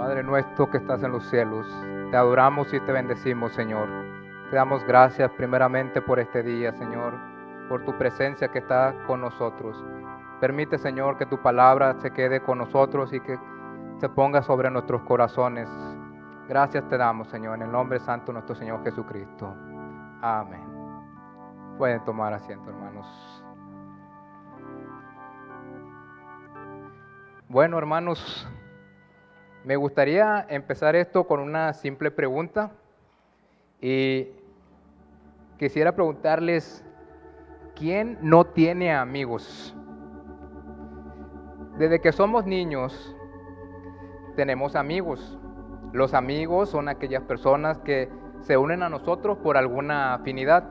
Padre nuestro que estás en los cielos, te adoramos y te bendecimos, Señor. Te damos gracias primeramente por este día, Señor, por tu presencia que está con nosotros. Permite, Señor, que tu palabra se quede con nosotros y que se ponga sobre nuestros corazones. Gracias te damos, Señor, en el nombre santo de nuestro Señor Jesucristo. Amén. Pueden tomar asiento, hermanos. Bueno, hermanos, me gustaría empezar esto con una simple pregunta y quisiera preguntarles, ¿quién no tiene amigos? Desde que somos niños tenemos amigos. Los amigos son aquellas personas que se unen a nosotros por alguna afinidad.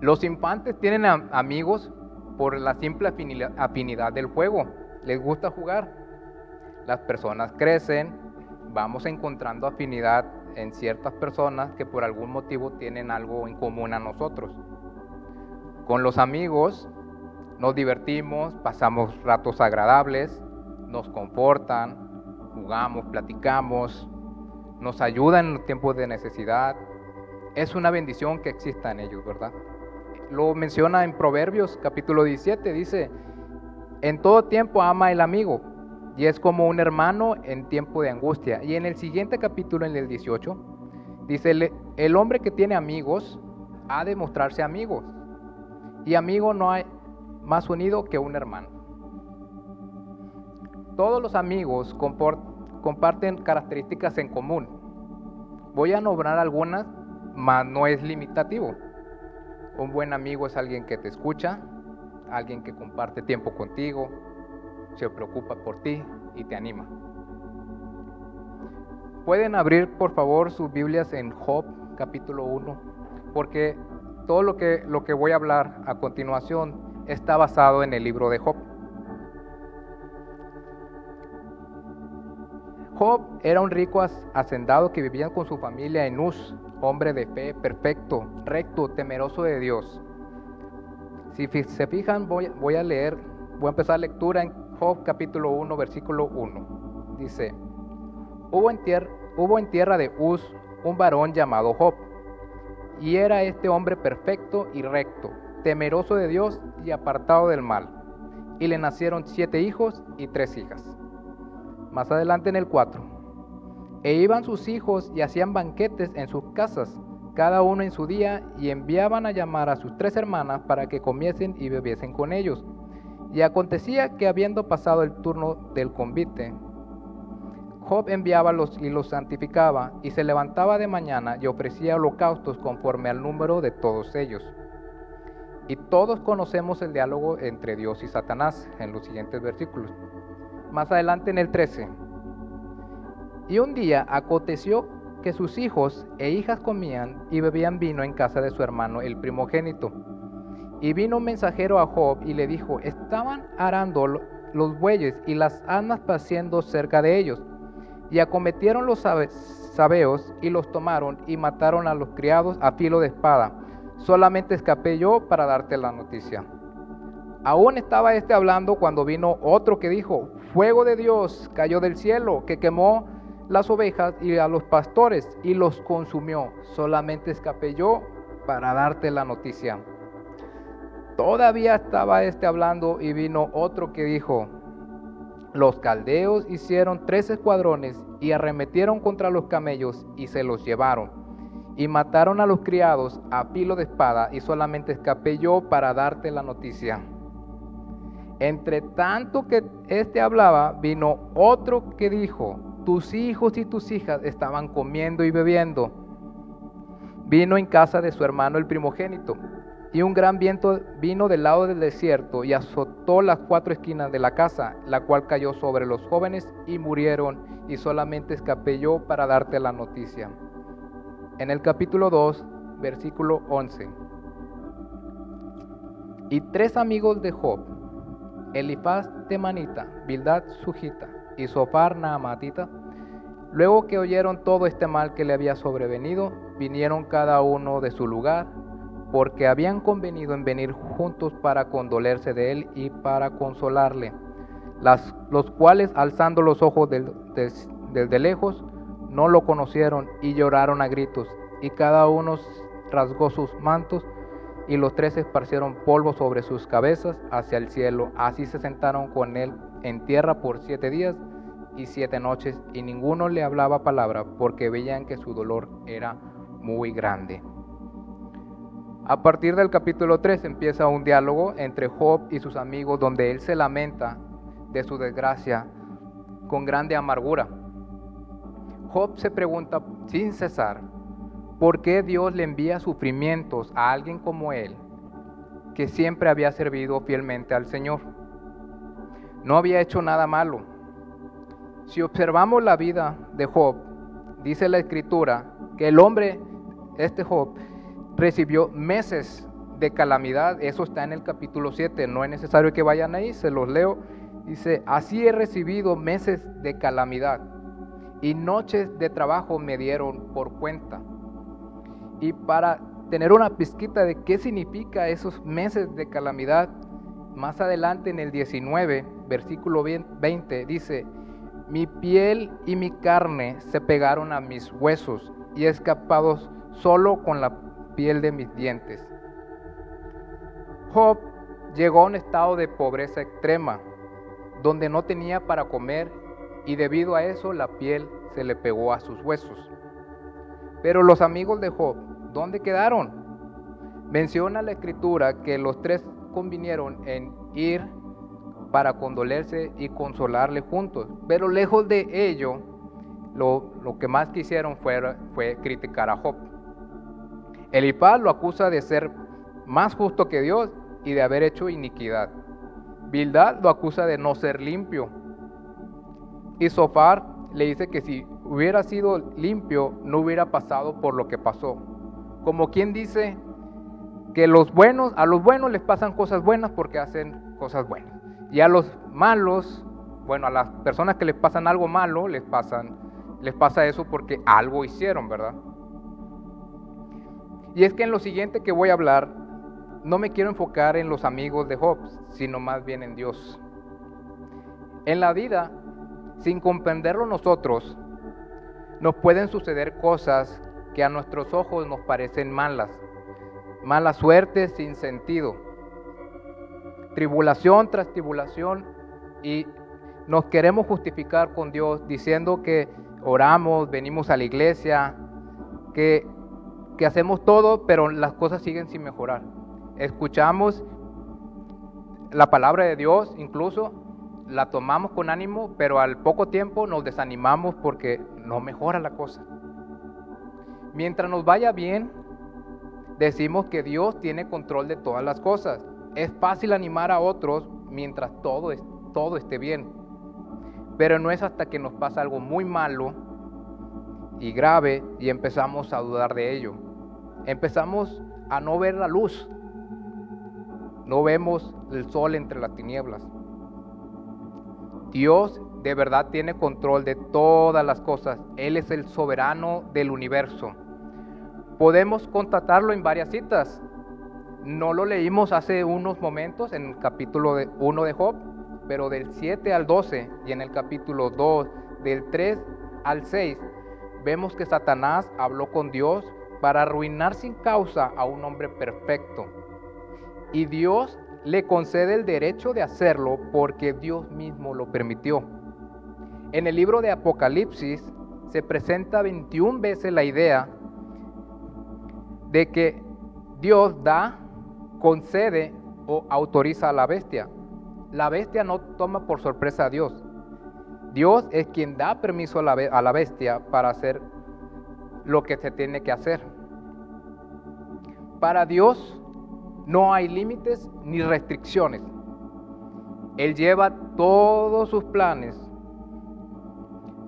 Los infantes tienen amigos por la simple afinidad del juego. Les gusta jugar las personas crecen, vamos encontrando afinidad en ciertas personas que por algún motivo tienen algo en común a nosotros. Con los amigos nos divertimos, pasamos ratos agradables, nos confortan, jugamos, platicamos, nos ayudan en los tiempos de necesidad. Es una bendición que existan ellos, ¿verdad? Lo menciona en Proverbios capítulo 17, dice, en todo tiempo ama el amigo y es como un hermano en tiempo de angustia. Y en el siguiente capítulo, en el 18, dice, el hombre que tiene amigos ha de mostrarse amigos. Y amigo no hay más unido que un hermano. Todos los amigos comparten características en común. Voy a nombrar algunas, mas no es limitativo. Un buen amigo es alguien que te escucha, alguien que comparte tiempo contigo, se preocupa por ti y te anima. Pueden abrir por favor sus Biblias en Job capítulo 1, porque todo lo que, lo que voy a hablar a continuación está basado en el libro de Job. Job era un rico hacendado que vivía con su familia en Uz, hombre de fe, perfecto, recto, temeroso de Dios. Si se fijan, voy, a leer, voy a empezar lectura en Job capítulo 1, versículo 1. Dice, hubo en, tierra, hubo en tierra de Uz un varón llamado Job, y era este hombre perfecto y recto, temeroso de Dios y apartado del mal. Y le nacieron siete hijos y tres hijas. Más adelante en el 4. E iban sus hijos y hacían banquetes en sus casas, cada uno en su día, y enviaban a llamar a sus tres hermanas para que comiesen y bebiesen con ellos. Y acontecía que habiendo pasado el turno del convite, Job enviaba los y los santificaba, y se levantaba de mañana y ofrecía holocaustos conforme al número de todos ellos. Y todos conocemos el diálogo entre Dios y Satanás en los siguientes versículos. Más adelante en el 13. Y un día aconteció que sus hijos e hijas comían y bebían vino en casa de su hermano el primogénito. Y vino un mensajero a Job y le dijo, estaban arando los bueyes y las asnas paciendo cerca de ellos. Y acometieron los sabeos y los tomaron y mataron a los criados a filo de espada. Solamente escapé yo para darte la noticia. Aún estaba este hablando cuando vino otro que dijo, fuego de Dios cayó del cielo, que quemó las ovejas y a los pastores y los consumió. Solamente escapé yo para darte la noticia. Todavía estaba este hablando y vino otro que dijo, los caldeos hicieron tres escuadrones y arremetieron contra los camellos y se los llevaron. Y mataron a los criados a filo de espada y solamente escapé yo para darte la noticia. Entre tanto que éste hablaba, vino otro que dijo, tus hijos y tus hijas estaban comiendo y bebiendo. Vino en casa de su hermano el primogénito y un gran viento vino del lado del desierto y azotó las cuatro esquinas de la casa, la cual cayó sobre los jóvenes y murieron, y solamente escapé yo para darte la noticia. En el capítulo 2, versículo 11. Y tres amigos de Job, Elifaz temanita, Bildad sujita y Sofar naamatita, luego que oyeron todo este mal que le había sobrevenido, vinieron cada uno de su lugar porque habían convenido en venir juntos para condolerse de él y para consolarle. las, los cuales alzando los ojos desde lejos, no lo conocieron y lloraron a gritos, y cada uno rasgó sus mantos, y los tres esparcieron polvo sobre sus cabezas hacia el cielo. Así se sentaron con él en tierra por siete días y siete noches, y ninguno le hablaba palabra, porque veían que su dolor era muy grande. A partir del capítulo 3 empieza un diálogo entre Job y sus amigos donde él se lamenta de su desgracia con grande amargura. Job se pregunta sin cesar, ¿por qué Dios le envía sufrimientos a alguien como él, que siempre había servido fielmente al Señor? No había hecho nada malo. Si observamos la vida de Job, dice la escritura que el hombre, este Job, recibió meses de calamidad. Eso está en el capítulo 7. No es necesario que vayan ahí, se los leo. Dice, así he recibido meses de calamidad y noches de trabajo me dieron por cuenta. Y para tener una pizquita de qué significa esos meses de calamidad, más adelante en el 19, versículo 20, dice, mi piel y mi carne se pegaron a mis huesos y he escapado solo con la piel de mis dientes. Job llegó a un estado de pobreza extrema, donde no tenía para comer y debido a eso la piel se le pegó a sus huesos. Pero los amigos de Job, ¿dónde quedaron? Menciona la escritura que los tres convinieron en ir para condolerse y consolarle juntos, pero lejos de ello, lo, que más quisieron fue, fue criticar a Job. Elipaz lo acusa de ser más justo que Dios y de haber hecho iniquidad. Bildad lo acusa de no ser limpio. Y Sofar le dice que si hubiera sido limpio no hubiera pasado por lo que pasó. Como quien dice que los buenos, a los buenos les pasan cosas buenas porque hacen cosas buenas. Y a los malos, bueno, a las personas que les pasan algo malo, les pasa eso porque algo hicieron, ¿verdad? Y es que en lo siguiente que voy a hablar, no me quiero enfocar en los amigos de Job, sino más bien en Dios. En la vida, sin comprenderlo nosotros, nos pueden suceder cosas que a nuestros ojos nos parecen malas, mala suerte sin sentido, tribulación tras tribulación. Y nos queremos justificar con Dios diciendo que oramos, venimos a la iglesia, que que hacemos todo, pero las cosas siguen sin mejorar. Escuchamos la palabra de Dios, incluso la tomamos con ánimo, pero al poco tiempo nos desanimamos porque no mejora la cosa. Mientras nos vaya bien, decimos que Dios tiene control de todas las cosas. Es fácil animar a otros mientras todo, todo esté bien. Pero no es hasta que nos pasa algo muy malo y grave y empezamos a dudar de ello empezamos a no ver la luz. No vemos el sol entre las tinieblas. Dios de verdad tiene control de todas las cosas. Él es el soberano del universo. Podemos constatarlo en varias citas. No lo leímos hace unos momentos en el capítulo 1 de Job, pero del 7 al 12 y en el capítulo 2, del 3 al 6, vemos que Satanás habló con Dios para arruinar sin causa a un hombre perfecto. Y Dios le concede el derecho de hacerlo porque Dios mismo lo permitió. En el libro de Apocalipsis se presenta 21 veces la idea de que Dios da, concede o autoriza a la bestia. La bestia no toma por sorpresa a Dios. Dios es quien da permiso a la, bestia para hacer lo que se tiene que hacer. Para Dios no hay límites ni restricciones. Él lleva todos sus planes.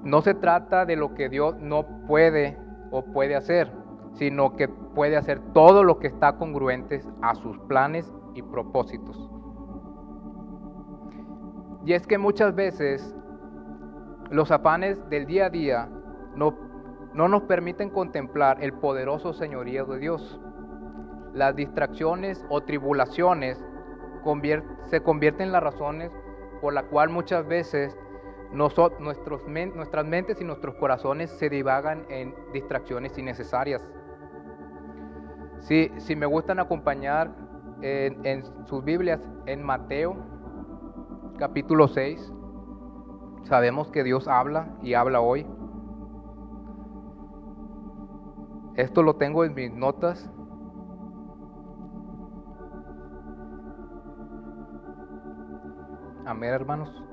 No se trata de lo que Dios no puede o puede hacer, sino que puede hacer todo lo que está congruente a sus planes y propósitos. Y es que muchas veces los afanes del día a día no no nos permiten contemplar el poderoso señorío de Dios. Las distracciones o tribulaciones se convierten en las razones por la cual muchas veces nuestras mentes y nuestros corazones se divagan en distracciones innecesarias. Si, si me gustan acompañar en, en sus Biblias, en Mateo capítulo 6, sabemos que Dios habla y habla hoy. Esto lo tengo en mis notas. Amén, hermanos.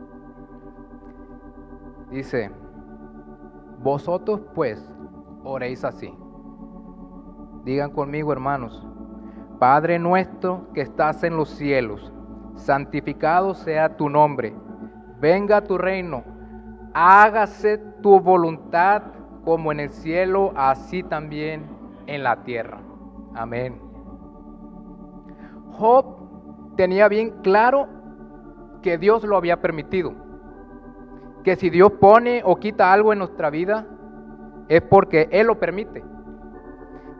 Dice, vosotros pues oréis así. Digan conmigo, hermanos. Padre nuestro que estás en los cielos, santificado sea tu nombre. Venga tu reino. Hágase tu voluntad como en el cielo, así también en la tierra. Amén. Job tenía bien claro que Dios lo había permitido. Que si Dios pone o quita algo en nuestra vida, es porque Él lo permite.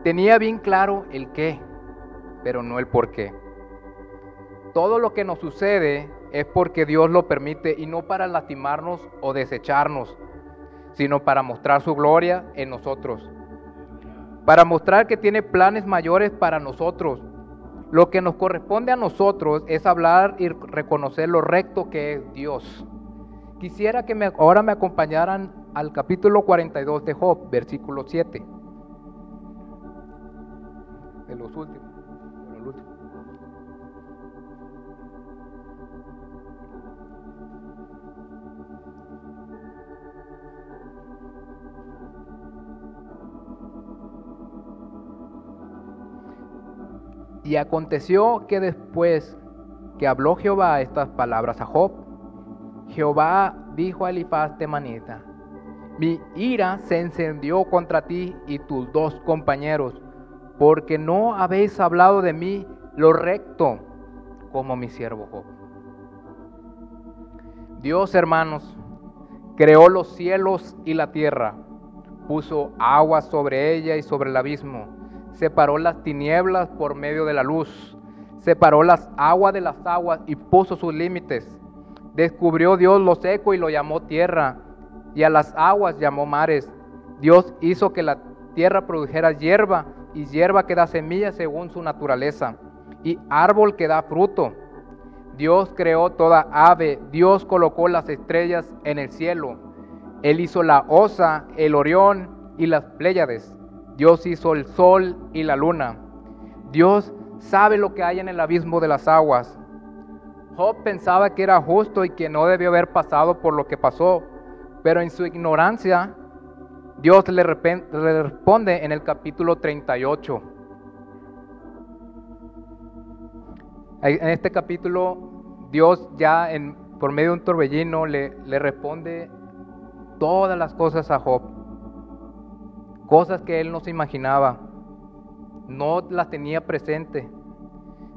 Tenía bien claro el qué, pero no el por qué. Todo lo que nos sucede es porque Dios lo permite y no para lastimarnos o desecharnos, sino para mostrar su gloria en nosotros. Para mostrar que tiene planes mayores para nosotros. Lo que nos corresponde a nosotros es hablar y reconocer lo recto que es Dios. Quisiera que ahora me acompañaran al capítulo 42 de Job, versículo 7. De los últimos. Y aconteció que después que habló Jehová estas palabras a Job, Jehová dijo a Elifaz Temanita, mi ira se encendió contra ti y tus dos compañeros, porque no habéis hablado de mí lo recto como mi siervo Job. Dios, hermanos, creó los cielos y la tierra, puso agua sobre ella y sobre el abismo separó las tinieblas por medio de la luz, separó las aguas de las aguas y puso sus límites. Descubrió Dios lo seco y lo llamó tierra, y a las aguas llamó mares. Dios hizo que la tierra produjera hierba, y hierba que da semilla según su naturaleza, y árbol que da fruto. Dios creó toda ave, Dios colocó las estrellas en el cielo. Él hizo la osa, el orión y las pléyades. Dios hizo el sol y la luna. Dios sabe lo que hay en el abismo de las aguas. Job pensaba que era justo y que no debió haber pasado por lo que pasó, pero en su ignorancia Dios le, responde en el capítulo 38. En este capítulo Dios ya por medio de un torbellino le responde todas las cosas a Job cosas que él no se imaginaba, no las tenía presente.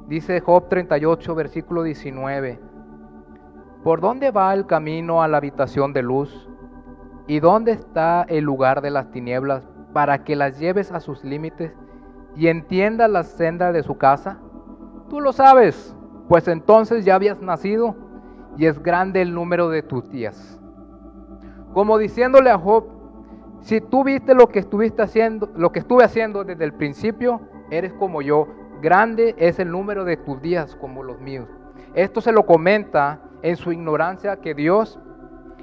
Dice Job 38, versículo 19, ¿por dónde va el camino a la habitación de luz? ¿Y dónde está el lugar de las tinieblas para que las lleves a sus límites y entiendas la senda de su casa? Tú lo sabes, pues entonces ya habías nacido y es grande el número de tus días. Como diciéndole a Job, si tú viste lo que estuviste haciendo, lo que estuve haciendo desde el principio, eres como yo. Grande es el número de tus días como los míos. Esto se lo comenta en su ignorancia que Dios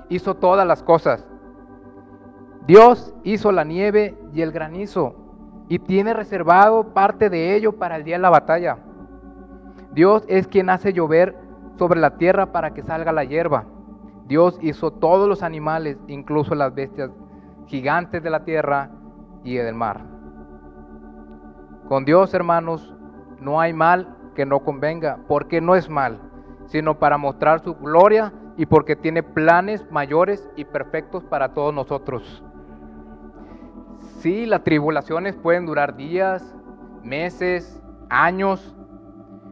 hizo todas las cosas. Dios hizo la nieve y el granizo y tiene reservado parte de ello para el día de la batalla. Dios es quien hace llover sobre la tierra para que salga la hierba. Dios hizo todos los animales, incluso las bestias gigantes de la tierra y del mar. Con Dios, hermanos, no hay mal que no convenga, porque no es mal, sino para mostrar su gloria y porque tiene planes mayores y perfectos para todos nosotros. Sí, las tribulaciones pueden durar días, meses, años,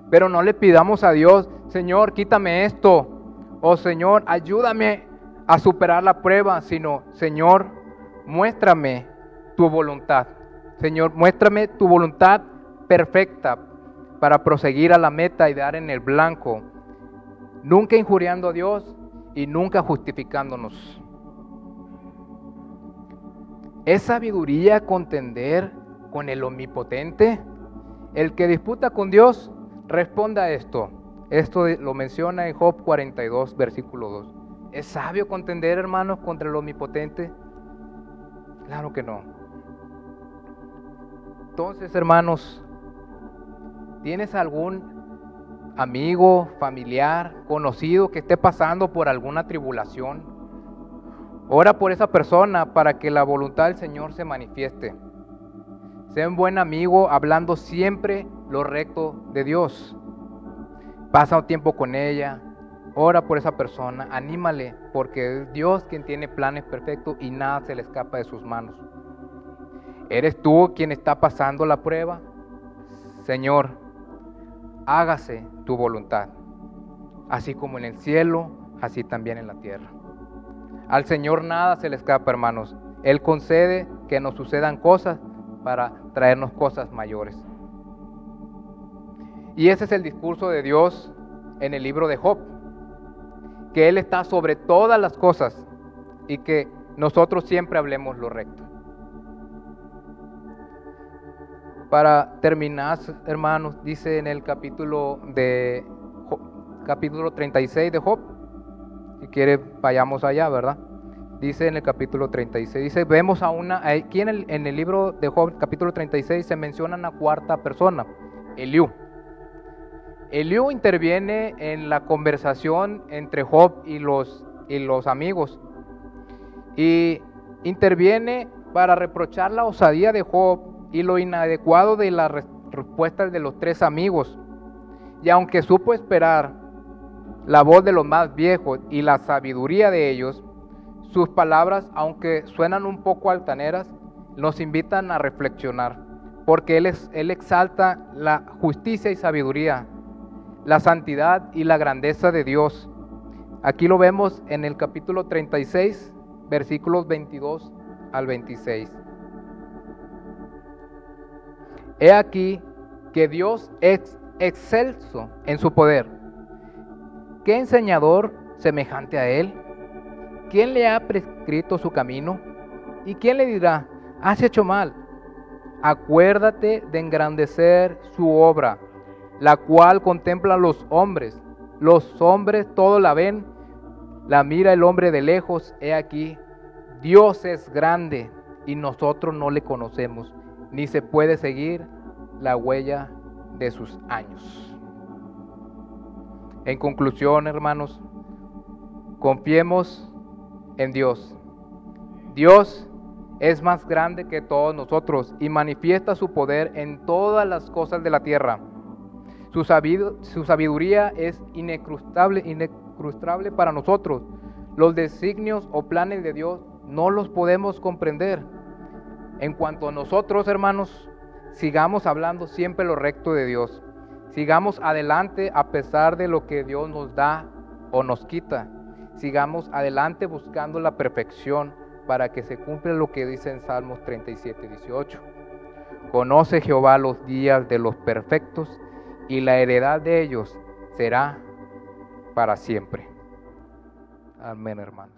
pero no le pidamos a Dios, Señor, quítame esto, o Señor, ayúdame a superar la prueba, sino, Señor, muéstrame tu voluntad. Señor, muéstrame tu voluntad perfecta para proseguir a la meta y dar en el blanco. nunca injuriando a Dios y nunca justificándonos. ¿Es sabiduría contender con el omnipotente? El que disputa con Dios, responda a esto. Esto lo menciona en Job 42, versículo 2. ¿Es sabio contender, hermanos, contra el omnipotente? Claro que no. Entonces, hermanos, ¿tienes algún amigo, familiar, conocido que esté pasando por alguna tribulación? Ora por esa persona para que la voluntad del Señor se manifieste. Sea un buen amigo hablando siempre lo recto de Dios. Pasa un tiempo con ella, ora por esa persona, anímale, porque es Dios quien tiene planes perfectos y nada se le escapa de sus manos. ¿Eres tú quien está pasando la prueba? Señor, hágase tu voluntad, así como en el cielo, así también en la tierra. Al Señor nada se le escapa, hermanos. Él concede que nos sucedan cosas para traernos cosas mayores. Y ese es el discurso de Dios en el libro de Job, que Él está sobre todas las cosas y que nosotros siempre hablemos lo recto. Para terminar, hermanos, dice en el capítulo de capítulo 36 de Job, si quiere vayamos allá, ¿verdad? Dice en el capítulo 36, dice, vemos a una, aquí en el, en el libro de Job, capítulo 36, se menciona una cuarta persona, Eliú. Eliú interviene en la conversación entre Job y los, y los amigos. Y interviene para reprochar la osadía de Job y lo inadecuado de las respuestas de los tres amigos. Y aunque supo esperar la voz de los más viejos y la sabiduría de ellos, sus palabras, aunque suenan un poco altaneras, nos invitan a reflexionar, porque él, él exalta la justicia y sabiduría, la santidad y la grandeza de Dios. Aquí lo vemos en el capítulo 36, versículos 22 al 26. He aquí que Dios es excelso en su poder. ¿Qué enseñador semejante a Él? ¿Quién le ha prescrito su camino? ¿Y quién le dirá, has hecho mal? Acuérdate de engrandecer su obra, la cual contempla los hombres. Los hombres todo la ven, la mira el hombre de lejos. He aquí, Dios es grande y nosotros no le conocemos ni se puede seguir la huella de sus años. En conclusión, hermanos, confiemos en Dios. Dios es más grande que todos nosotros y manifiesta su poder en todas las cosas de la tierra. Su, sabiduría es inecrustable, inecrustable para nosotros. Los designios o planes de Dios no los podemos comprender en cuanto a nosotros, hermanos, sigamos hablando siempre lo recto de Dios. Sigamos adelante a pesar de lo que Dios nos da o nos quita. Sigamos adelante buscando la perfección para que se cumpla lo que dice en Salmos 37, 18. Conoce Jehová los días de los perfectos y la heredad de ellos será para siempre. Amén, hermanos.